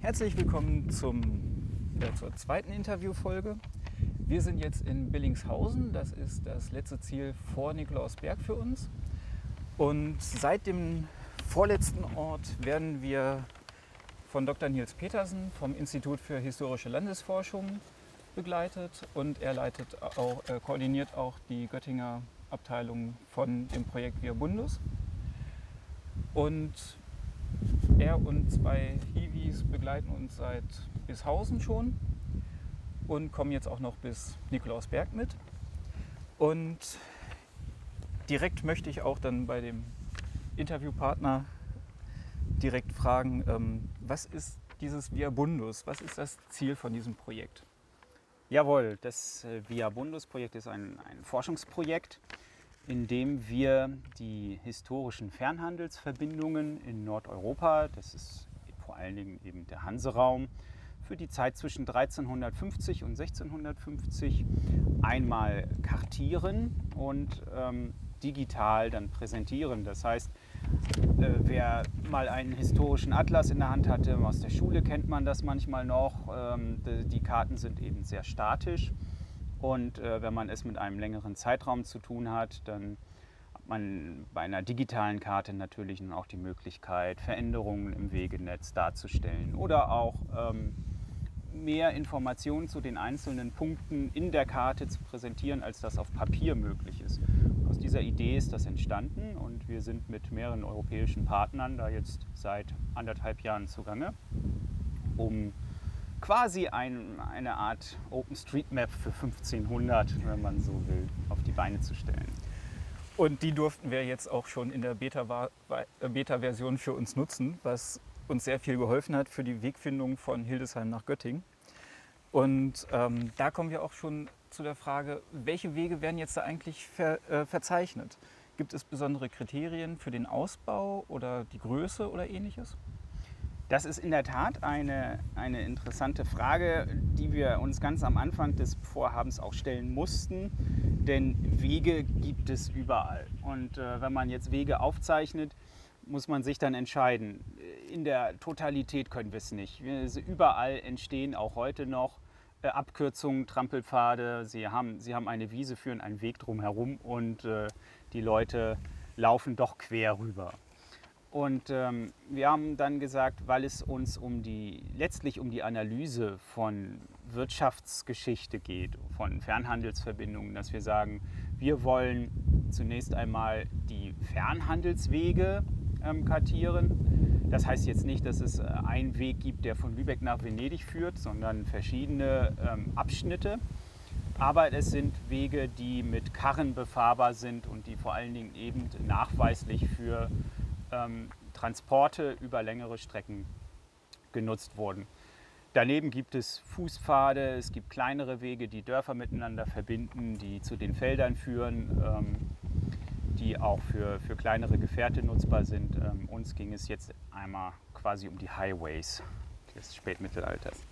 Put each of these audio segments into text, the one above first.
Herzlich willkommen zum, äh, zur zweiten Interviewfolge. Wir sind jetzt in Billingshausen, das ist das letzte Ziel vor Nikolausberg für uns. Und seit dem vorletzten Ort werden wir von Dr. Nils Petersen vom Institut für historische Landesforschung begleitet und er leitet auch, äh, koordiniert auch die Göttinger Abteilung von dem Projekt Via Bundus. Und er und zwei Begleiten uns seit Bishausen schon und kommen jetzt auch noch bis Nikolausberg mit. Und direkt möchte ich auch dann bei dem Interviewpartner direkt fragen, ähm, was ist dieses Via Bundus? Was ist das Ziel von diesem Projekt? Jawohl, das äh, Via Bundus Projekt ist ein, ein Forschungsprojekt, in dem wir die historischen Fernhandelsverbindungen in Nordeuropa, das ist vor allen Dingen eben der Hanseraum, für die Zeit zwischen 1350 und 1650 einmal kartieren und ähm, digital dann präsentieren. Das heißt, äh, wer mal einen historischen Atlas in der Hand hatte, aus der Schule kennt man das manchmal noch. Ähm, die Karten sind eben sehr statisch und äh, wenn man es mit einem längeren Zeitraum zu tun hat, dann man bei einer digitalen Karte natürlich auch die Möglichkeit, Veränderungen im Wegenetz darzustellen oder auch ähm, mehr Informationen zu den einzelnen Punkten in der Karte zu präsentieren, als das auf Papier möglich ist. Aus dieser Idee ist das entstanden und wir sind mit mehreren europäischen Partnern da jetzt seit anderthalb Jahren zugange, um quasi ein, eine Art OpenStreetMap für 1500, wenn man so will, auf die Beine zu stellen. Und die durften wir jetzt auch schon in der Beta-Version Beta für uns nutzen, was uns sehr viel geholfen hat für die Wegfindung von Hildesheim nach Göttingen. Und ähm, da kommen wir auch schon zu der Frage, welche Wege werden jetzt da eigentlich ver, äh, verzeichnet? Gibt es besondere Kriterien für den Ausbau oder die Größe oder ähnliches? Das ist in der Tat eine, eine interessante Frage, die wir uns ganz am Anfang des Vorhabens auch stellen mussten. Denn Wege gibt es überall. Und äh, wenn man jetzt Wege aufzeichnet, muss man sich dann entscheiden. In der Totalität können wir es nicht. Überall entstehen auch heute noch äh, Abkürzungen, Trampelpfade. Sie haben, sie haben eine Wiese, führen einen Weg drumherum und äh, die Leute laufen doch quer rüber. Und ähm, wir haben dann gesagt, weil es uns um die, letztlich um die Analyse von Wirtschaftsgeschichte geht, von Fernhandelsverbindungen, dass wir sagen, wir wollen zunächst einmal die Fernhandelswege ähm, kartieren. Das heißt jetzt nicht, dass es äh, einen Weg gibt, der von Lübeck nach Venedig führt, sondern verschiedene ähm, Abschnitte. Aber es sind Wege, die mit Karren befahrbar sind und die vor allen Dingen eben nachweislich für ähm, Transporte über längere Strecken genutzt wurden. Daneben gibt es Fußpfade, es gibt kleinere Wege, die Dörfer miteinander verbinden, die zu den Feldern führen. Ähm, die auch für, für kleinere Gefährte nutzbar sind. Ähm, uns ging es jetzt einmal quasi um die Highways des Spätmittelalters.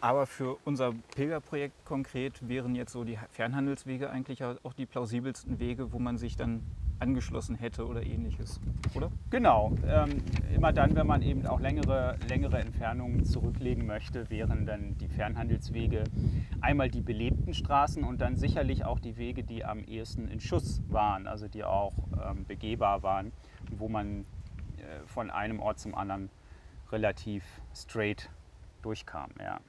Aber für unser Pilgerprojekt konkret wären jetzt so die Fernhandelswege eigentlich auch die plausibelsten Wege, wo man sich dann angeschlossen hätte oder ähnliches, oder? Genau. Ähm, immer dann, wenn man eben auch längere, längere Entfernungen zurücklegen möchte, wären dann die Fernhandelswege einmal die belebten Straßen und dann sicherlich auch die Wege, die am ehesten in Schuss waren, also die auch ähm, begehbar waren, wo man äh, von einem Ort zum anderen relativ straight durchkam. Ja.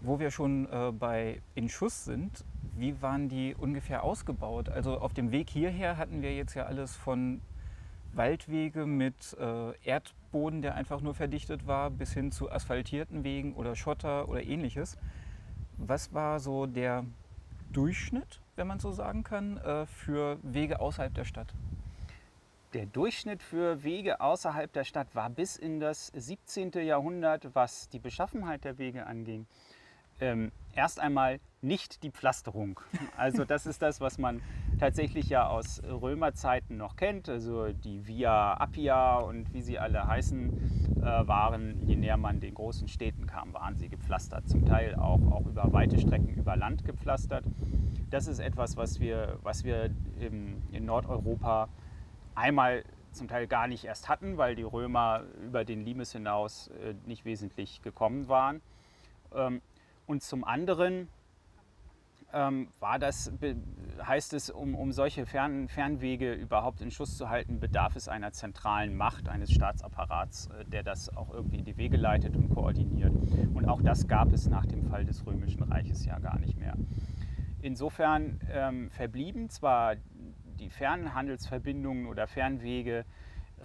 Wo wir schon äh, bei in Schuss sind, wie waren die ungefähr ausgebaut? Also auf dem Weg hierher hatten wir jetzt ja alles von Waldwege mit äh, Erdboden, der einfach nur verdichtet war, bis hin zu asphaltierten Wegen oder Schotter oder ähnliches. Was war so der Durchschnitt, wenn man so sagen kann, äh, für Wege außerhalb der Stadt? Der Durchschnitt für Wege außerhalb der Stadt war bis in das 17. Jahrhundert, was die Beschaffenheit der Wege anging, ähm, erst einmal nicht die Pflasterung. Also das ist das, was man tatsächlich ja aus Römerzeiten noch kennt. Also die Via Appia und wie sie alle heißen, äh, waren, je näher man den großen Städten kam, waren sie gepflastert. Zum Teil auch, auch über weite Strecken über Land gepflastert. Das ist etwas, was wir, was wir im, in Nordeuropa einmal zum Teil gar nicht erst hatten, weil die Römer über den Limes hinaus äh, nicht wesentlich gekommen waren. Ähm, und zum anderen ähm, war das, heißt es, um, um solche Fern, Fernwege überhaupt in Schuss zu halten, bedarf es einer zentralen Macht, eines Staatsapparats, äh, der das auch irgendwie in die Wege leitet und koordiniert. Und auch das gab es nach dem Fall des Römischen Reiches ja gar nicht mehr. Insofern ähm, verblieben zwar die Fernhandelsverbindungen oder Fernwege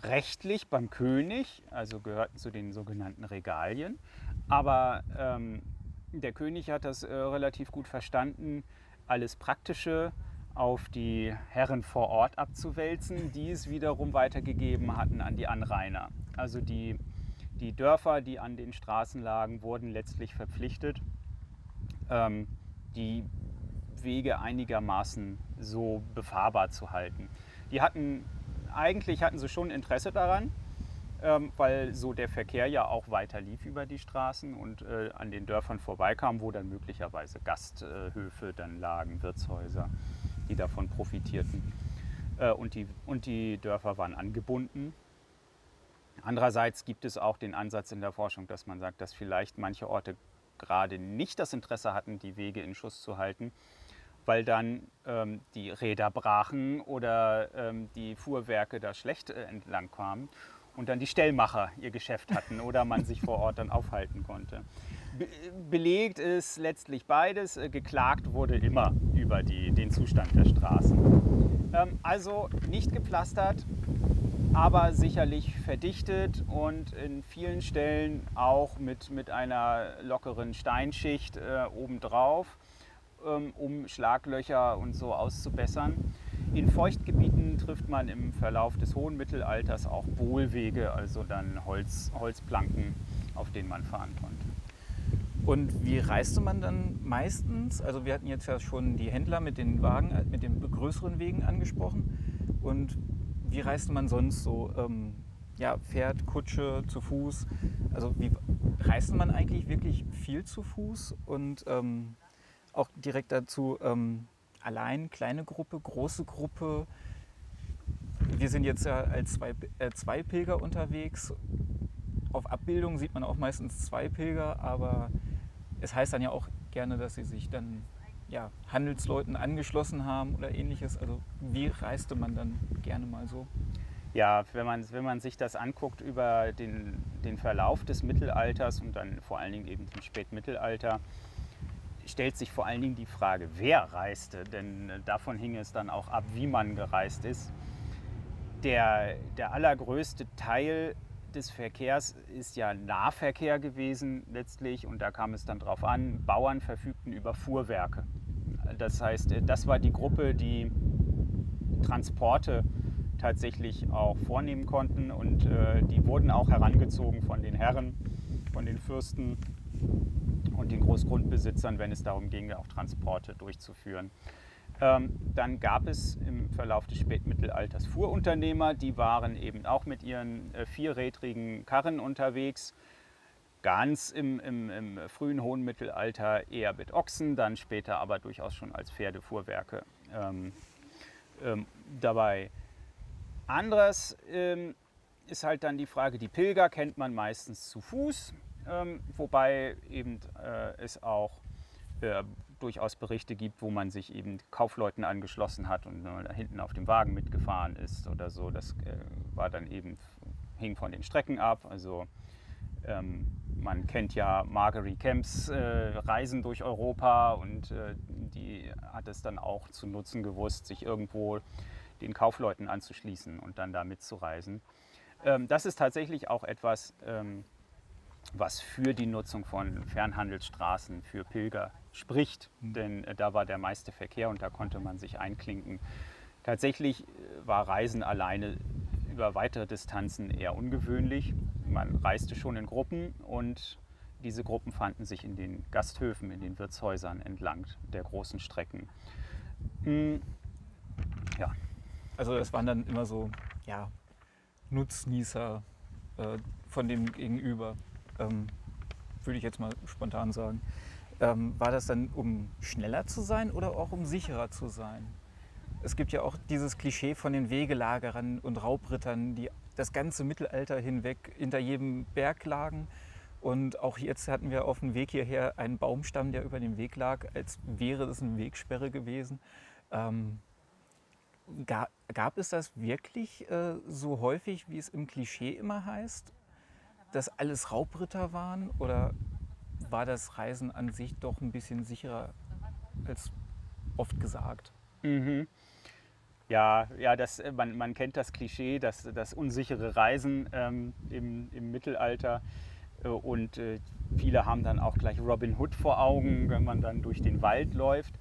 rechtlich beim König, also gehörten zu den sogenannten Regalien, aber ähm, der König hat das äh, relativ gut verstanden, alles Praktische auf die Herren vor Ort abzuwälzen, die es wiederum weitergegeben hatten an die Anrainer. Also die, die Dörfer, die an den Straßen lagen, wurden letztlich verpflichtet, ähm, die Wege einigermaßen so befahrbar zu halten. Die hatten, eigentlich hatten sie schon Interesse daran, ähm, weil so der Verkehr ja auch weiter lief über die Straßen und äh, an den Dörfern vorbeikam, wo dann möglicherweise Gasthöfe dann lagen, Wirtshäuser, die davon profitierten. Äh, und, die, und die Dörfer waren angebunden. Andererseits gibt es auch den Ansatz in der Forschung, dass man sagt, dass vielleicht manche Orte gerade nicht das Interesse hatten, die Wege in Schuss zu halten, weil dann ähm, die Räder brachen oder ähm, die Fuhrwerke da schlecht äh, entlang kamen und dann die Stellmacher ihr Geschäft hatten oder man sich vor Ort dann aufhalten konnte. Be belegt ist letztlich beides. Äh, geklagt wurde immer über die, den Zustand der Straßen. Ähm, also nicht gepflastert, aber sicherlich verdichtet und in vielen Stellen auch mit, mit einer lockeren Steinschicht äh, obendrauf, ähm, um Schlaglöcher und so auszubessern. In Feuchtgebieten trifft man im Verlauf des hohen Mittelalters auch Bohlwege, also dann Holz, Holzplanken, auf denen man fahren konnte. Und wie reiste man dann meistens? Also wir hatten jetzt ja schon die Händler mit den Wagen, äh, mit den größeren Wegen angesprochen. Und wie reiste man sonst so? Ähm, ja, Pferd, Kutsche, zu Fuß. Also wie reiste man eigentlich wirklich viel zu Fuß? Und ähm, auch direkt dazu, ähm, allein, kleine Gruppe, große Gruppe. Wir sind jetzt ja als zwei, äh, zwei Pilger unterwegs. Auf Abbildungen sieht man auch meistens zwei Pilger, aber es heißt dann ja auch gerne, dass sie sich dann ja, Handelsleuten angeschlossen haben oder ähnliches. Also wie reiste man dann gerne mal so? Ja, wenn man, wenn man sich das anguckt über den, den Verlauf des Mittelalters und dann vor allen Dingen eben im Spätmittelalter, stellt sich vor allen Dingen die Frage, wer reiste, denn äh, davon hing es dann auch ab, wie man gereist ist. Der, der allergrößte Teil des Verkehrs ist ja Nahverkehr gewesen letztlich und da kam es dann darauf an, Bauern verfügten über Fuhrwerke. Das heißt, äh, das war die Gruppe, die Transporte tatsächlich auch vornehmen konnten und äh, die wurden auch herangezogen von den Herren, von den Fürsten und den Großgrundbesitzern, wenn es darum ging, auch Transporte durchzuführen. Ähm, dann gab es im Verlauf des Spätmittelalters Fuhrunternehmer, die waren eben auch mit ihren äh, vierrädrigen Karren unterwegs. Ganz im, im, im, frühen hohen Mittelalter eher mit Ochsen, dann später aber durchaus schon als Pferdefuhrwerke ähm, ähm, dabei. Anderes ähm, ist halt dann die Frage, die Pilger kennt man meistens zu Fuß. Ähm, wobei eben äh, es auch äh, durchaus Berichte gibt, wo man sich eben Kaufleuten angeschlossen hat und äh, hinten auf dem Wagen mitgefahren ist oder so. Das äh, war dann eben, hing von den Strecken ab. Also ähm, man kennt ja Margery Camps äh, Reisen durch Europa und äh, die hat es dann auch zu nutzen gewusst, sich irgendwo den Kaufleuten anzuschließen und dann da mitzureisen. Ähm, das ist tatsächlich auch etwas, ähm, was für die Nutzung von Fernhandelsstraßen für Pilger spricht. Mhm. Denn äh, da war der meiste Verkehr und da konnte man sich einklinken. Tatsächlich äh, war Reisen alleine über weitere Distanzen eher ungewöhnlich. Man reiste schon in Gruppen und diese Gruppen fanden sich in den Gasthöfen, in den Wirtshäusern entlang der großen Strecken. Hm, ja. Also es waren dann immer so ja, Nutznießer äh, von dem Gegenüber ähm, würde ich jetzt mal spontan sagen. Ähm, war das dann, um schneller zu sein oder auch um sicherer zu sein? es gibt ja auch dieses Klischee von den Wegelagerern und Raubrittern, die das ganze Mittelalter hinweg hinter jedem Berg lagen. Und auch jetzt hatten wir auf dem Weg hierher einen Baumstamm, der über dem Weg lag, als wäre es eine Wegsperre gewesen. Ähm, gab, gab, es das wirklich äh, so häufig, wie es im Klischee immer heißt, dass alles Raubritter waren? Oder war das Reisen an sich doch ein bisschen sicherer als oft gesagt? Mhm. Ja, ja das, äh, man, man kennt das Klischee, das, das unsichere Reisen ähm, im, im Mittelalter. Äh, und äh, viele haben dann auch gleich Robin Hood vor Augen, wenn man dann durch den Wald läuft.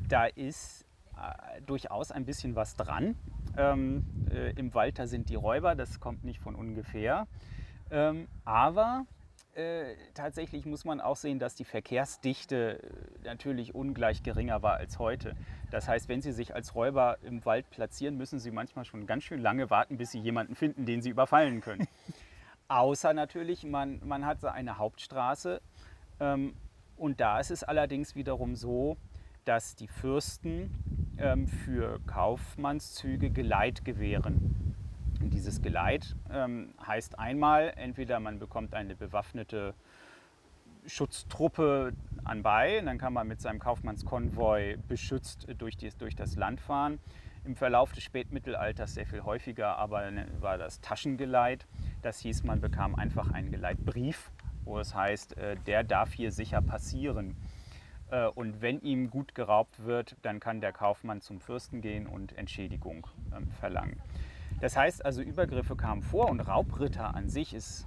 Da ist äh, durchaus ein bisschen was dran. Ähm, äh, Im Wald sind die Räuber, das kommt nicht von ungefähr. Ähm, aber äh, tatsächlich muss man auch sehen, dass die Verkehrsdichte äh, natürlich ungleich geringer war als heute. Das heißt, wenn Sie sich als Räuber im Wald platzieren, müssen Sie manchmal schon ganz schön lange warten, bis Sie jemanden finden, den Sie überfallen können. Außer natürlich, man, man hat so eine Hauptstraße. Ähm, und da ist es allerdings wiederum so, dass die Fürsten ähm, für Kaufmannszüge Geleit gewähren. Dieses Geleit ähm, heißt einmal, entweder man bekommt eine bewaffnete Schutztruppe anbei, dann kann man mit seinem Kaufmannskonvoi beschützt durch, die, durch das Land fahren. Im Verlauf des Spätmittelalters sehr viel häufiger, aber ne, war das Taschengeleit. Das hieß, man bekam einfach einen Geleitbrief, wo es heißt, äh, der darf hier sicher passieren. Äh, und wenn ihm gut geraubt wird, dann kann der Kaufmann zum Fürsten gehen und Entschädigung ähm, verlangen. Das heißt also, Übergriffe kamen vor und Raubritter an sich ist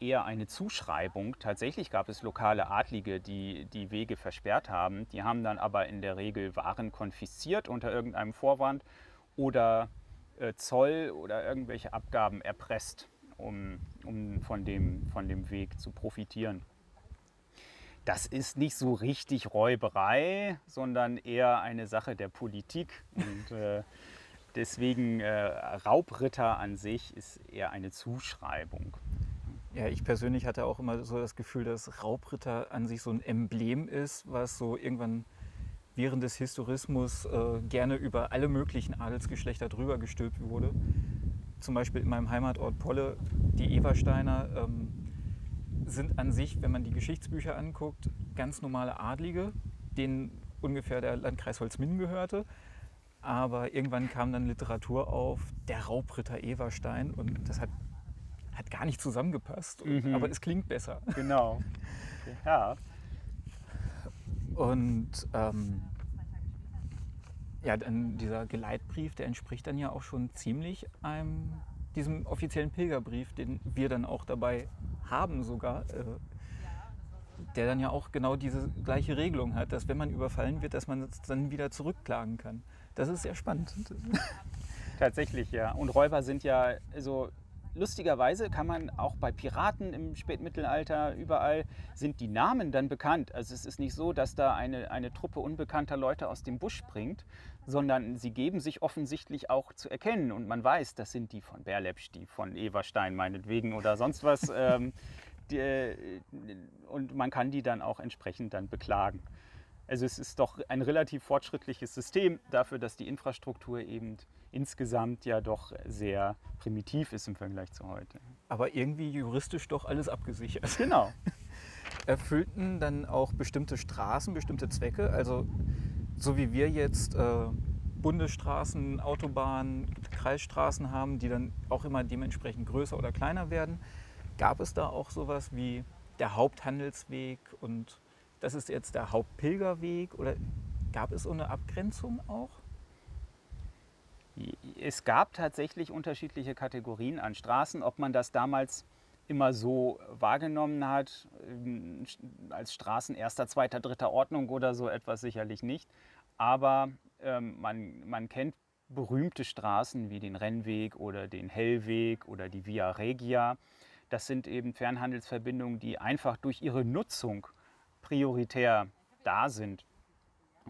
eher eine Zuschreibung. Tatsächlich gab es lokale Adlige, die die Wege versperrt haben. Die haben dann aber in der Regel Waren konfisziert unter irgendeinem Vorwand oder äh, Zoll oder irgendwelche Abgaben erpresst, um, um von, dem, von dem Weg zu profitieren. Das ist nicht so richtig Räuberei, sondern eher eine Sache der Politik. Und äh, Deswegen äh, Raubritter an sich ist eher eine Zuschreibung. Ja, ich persönlich hatte auch immer so das Gefühl, dass Raubritter an sich so ein Emblem ist, was so irgendwann während des Historismus äh, gerne über alle möglichen Adelsgeschlechter drüber gestülpt wurde. Zum Beispiel in meinem Heimatort Polle, die Eversteiner ähm, sind an sich, wenn man die Geschichtsbücher anguckt, ganz normale Adlige, denen ungefähr der Landkreis Holzminden gehörte. Aber irgendwann kam dann Literatur auf, der Raubritter Everstein und das hat, hat gar nicht zusammengepasst. Mhm. Aber es klingt besser. Genau. Ja. Und ähm, ja, dann dieser Geleitbrief, der entspricht dann ja auch schon ziemlich einem, diesem offiziellen Pilgerbrief, den wir dann auch dabei haben sogar. Äh, der dann ja auch genau diese gleiche Regelung hat, dass wenn man überfallen wird, dass man es dann wieder zurückklagen kann. Das ist sehr spannend. Tatsächlich, ja. Und Räuber sind ja so lustigerweise kann man auch bei Piraten im Spätmittelalter überall sind die Namen dann bekannt. Also es ist nicht so, dass da eine, eine Truppe unbekannter Leute aus dem Busch springt, sondern sie geben sich offensichtlich auch zu erkennen und man weiß, das sind die von Berlepsch, die von Everstein meinetwegen oder sonst was. ähm, die, äh, und man kann die dann auch entsprechend dann beklagen. Also es ist doch ein relativ fortschrittliches System dafür, dass die Infrastruktur eben insgesamt ja doch sehr primitiv ist im Vergleich zu heute. Aber irgendwie juristisch doch alles abgesichert. Genau. Erfüllten dann auch bestimmte Straßen bestimmte Zwecke? Also so wie wir jetzt äh, Bundesstraßen, Autobahnen, Kreisstraßen haben, die dann auch immer dementsprechend größer oder kleiner werden, gab es da auch sowas wie der Haupthandelsweg und das ist jetzt der Hauptpilgerweg oder gab es so eine Abgrenzung auch? Es gab tatsächlich unterschiedliche Kategorien an Straßen. Ob man das damals immer so wahrgenommen hat, ähm, als Straßen erster, zweiter, dritter Ordnung oder so etwas sicherlich nicht. Aber ähm, man, man kennt berühmte Straßen wie den Rennweg oder den Hellweg oder die Via Regia. Das sind eben Fernhandelsverbindungen, die einfach durch ihre Nutzung prioritär da sind.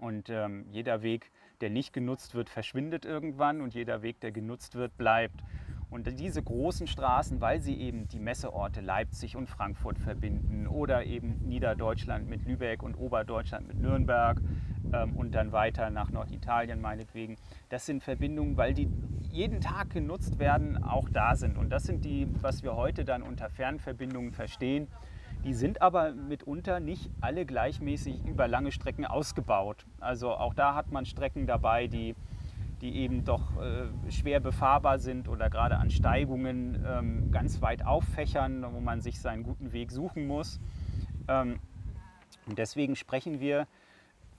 Und ähm, jeder Weg, der nicht genutzt wird, verschwindet irgendwann und jeder Weg, der genutzt wird, bleibt. Und diese großen Straßen, weil sie eben die Messeorte Leipzig und Frankfurt verbinden oder eben Niederdeutschland mit Lübeck und Oberdeutschland mit Nürnberg ähm, und dann weiter nach Norditalien meinetwegen, das sind Verbindungen, weil die jeden Tag genutzt werden, auch da sind. Und das sind die, was wir heute dann unter Fernverbindungen verstehen. Die sind aber mitunter nicht alle gleichmäßig über lange Strecken ausgebaut. Also auch da hat man Strecken dabei, die die eben doch äh, schwer befahrbar sind oder gerade an Steigungen ähm, ganz weit auffächern, wo man sich seinen guten Weg suchen muss. Ähm, und deswegen sprechen wir,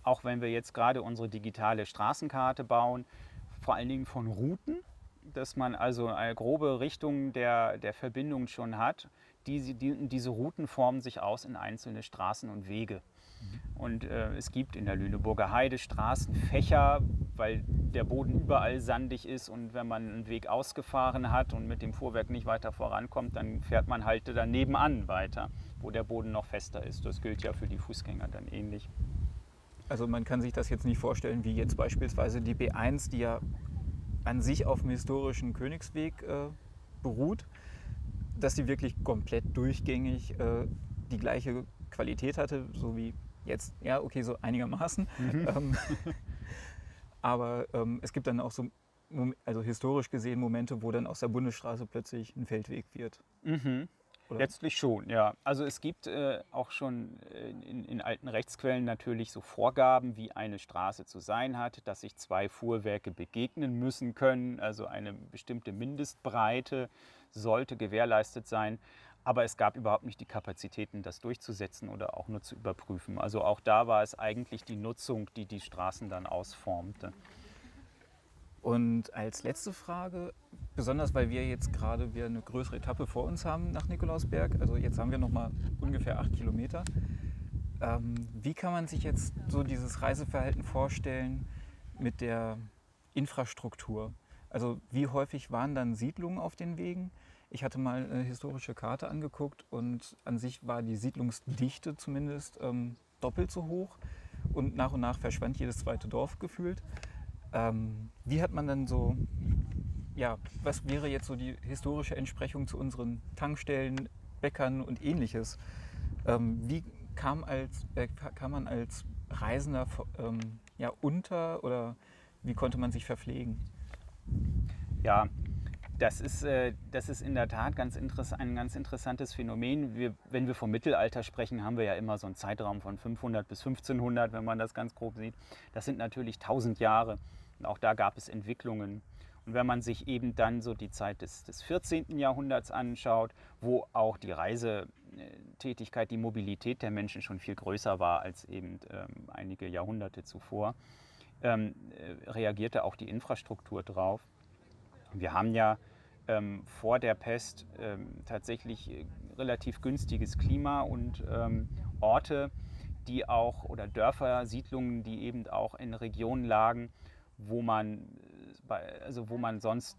auch wenn wir jetzt gerade unsere digitale Straßenkarte bauen, vor allen Dingen von Routen, dass man also eine grobe Richtung der, der Verbindung schon hat. Die, die, diese Routen formen sich aus in einzelne Straßen und Wege. Und äh, es gibt in der Lüneburger Heide Straßenfächer, weil der Boden überall sandig ist und wenn man einen Weg ausgefahren hat und mit dem Fuhrwerk nicht weiter vorankommt, dann fährt man halt dann nebenan weiter, wo der Boden noch fester ist. Das gilt ja für die Fußgänger dann ähnlich. Also man kann sich das jetzt nicht vorstellen wie jetzt beispielsweise die B1, die ja an sich auf dem historischen Königsweg äh, beruht, dass sie wirklich komplett durchgängig äh, die gleiche Qualität hatte, so wie Jetzt, ja, okay, so einigermaßen. Mhm. Ähm, aber ähm, es gibt dann auch so, also historisch gesehen, Momente, wo dann aus der Bundesstraße plötzlich ein Feldweg wird. Mhm. Letztlich schon, ja. Also es gibt äh, auch schon äh, in, in, alten Rechtsquellen natürlich so Vorgaben, wie eine Straße zu sein hat, dass sich zwei Fuhrwerke begegnen müssen können. Also eine bestimmte Mindestbreite sollte gewährleistet sein. Aber es gab überhaupt nicht die Kapazitäten, das durchzusetzen oder auch nur zu überprüfen. Also auch da war es eigentlich die Nutzung, die die Straßen dann ausformte. Und als letzte Frage, besonders weil wir jetzt gerade wir eine größere Etappe vor uns haben nach Nikolausberg, also jetzt haben wir noch mal ungefähr acht Kilometer. Ähm, wie kann man sich jetzt so dieses Reiseverhalten vorstellen mit der Infrastruktur? Also wie häufig waren dann Siedlungen auf den Wegen? Ich hatte mal eine historische Karte angeguckt und an sich war die Siedlungsdichte zumindest ähm, doppelt so hoch und nach und nach verschwand jedes zweite Dorf gefühlt. Ähm, wie hat man dann so, ja, was wäre jetzt so die historische Entsprechung zu unseren Tankstellen, Bäckern und ähnliches? Ähm, wie kam, als, äh, kam man als Reisender ähm, ja, unter oder wie konnte man sich verpflegen? Ja, das ist, äh, das ist in der Tat ganz ein ganz interessantes Phänomen. Wir, wenn wir vom Mittelalter sprechen, haben wir ja immer so einen Zeitraum von 500 bis 1500, wenn man das ganz grob sieht. Das sind natürlich 1000 Jahre. Und auch da gab es Entwicklungen. Und wenn man sich eben dann so die Zeit des, des 14. Jahrhunderts anschaut, wo auch die Reisetätigkeit, die Mobilität der Menschen schon viel größer war als eben ähm, einige Jahrhunderte zuvor, ähm, äh, reagierte auch die Infrastruktur drauf. Wir haben ja ähm, vor der Pest ähm, tatsächlich äh, relativ günstiges Klima und ähm, Orte, die auch oder Dörfer, Siedlungen, die eben auch in Regionen lagen, wo man, äh, also wo man sonst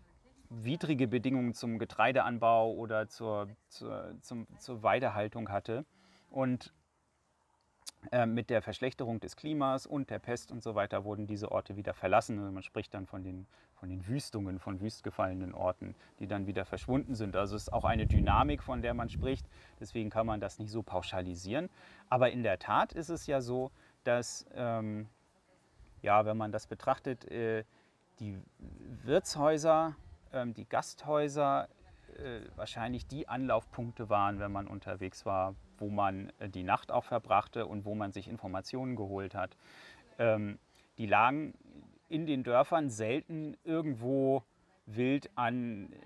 widrige Bedingungen zum Getreideanbau oder zur, zur, zum, zur Weidehaltung hatte. Und mit der Verschlechterung des Klimas und der Pest und so weiter wurden diese Orte wieder verlassen. Also man spricht dann von den, von den Wüstungen, von wüstgefallenen Orten, die dann wieder verschwunden sind. Also es ist auch eine Dynamik, von der man spricht. Deswegen kann man das nicht so pauschalisieren. Aber in der Tat ist es ja so, dass, ähm, ja, wenn man das betrachtet, äh, die Wirtshäuser, äh, die Gasthäuser äh, wahrscheinlich die Anlaufpunkte waren, wenn man unterwegs war, wo man äh, die Nacht auch verbrachte und wo man sich Informationen geholt hat. Ähm, die lagen in den Dörfern selten irgendwo wild an, äh,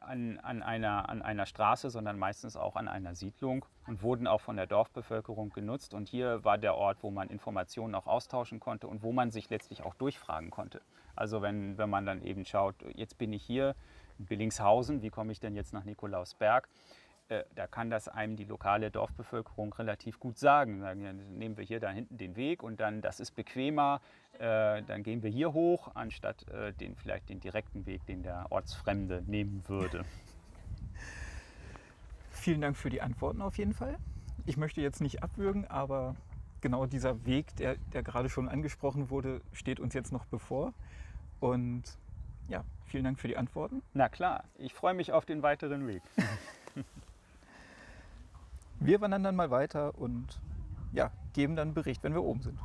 an, an, einer, an einer Straße, sondern meistens auch an einer Siedlung und wurden auch von der Dorfbevölkerung genutzt. Und hier war der Ort, wo man Informationen auch austauschen konnte und wo man sich letztlich auch durchfragen konnte. Also wenn, wenn man dann eben schaut, jetzt bin ich hier in Billingshausen, wie komme ich denn jetzt nach Nikolausberg? Äh, da kann das einem die lokale Dorfbevölkerung relativ gut sagen. Sagen, ja, nehmen wir hier da hinten den Weg und dann, das ist bequemer, äh, dann gehen wir hier hoch, anstatt äh, den, vielleicht den direkten Weg, den der Ortsfremde nehmen würde. Vielen Dank für die Antworten auf jeden Fall. Ich möchte jetzt nicht abwürgen, aber genau dieser Weg, der, der gerade schon angesprochen wurde, steht uns jetzt noch bevor. Und Ja, vielen Dank für die Antworten. Na klar, ich freue mich auf den weiteren Weg. Wir wandern dann mal weiter und ja, geben dann Bericht, wenn wir oben sind.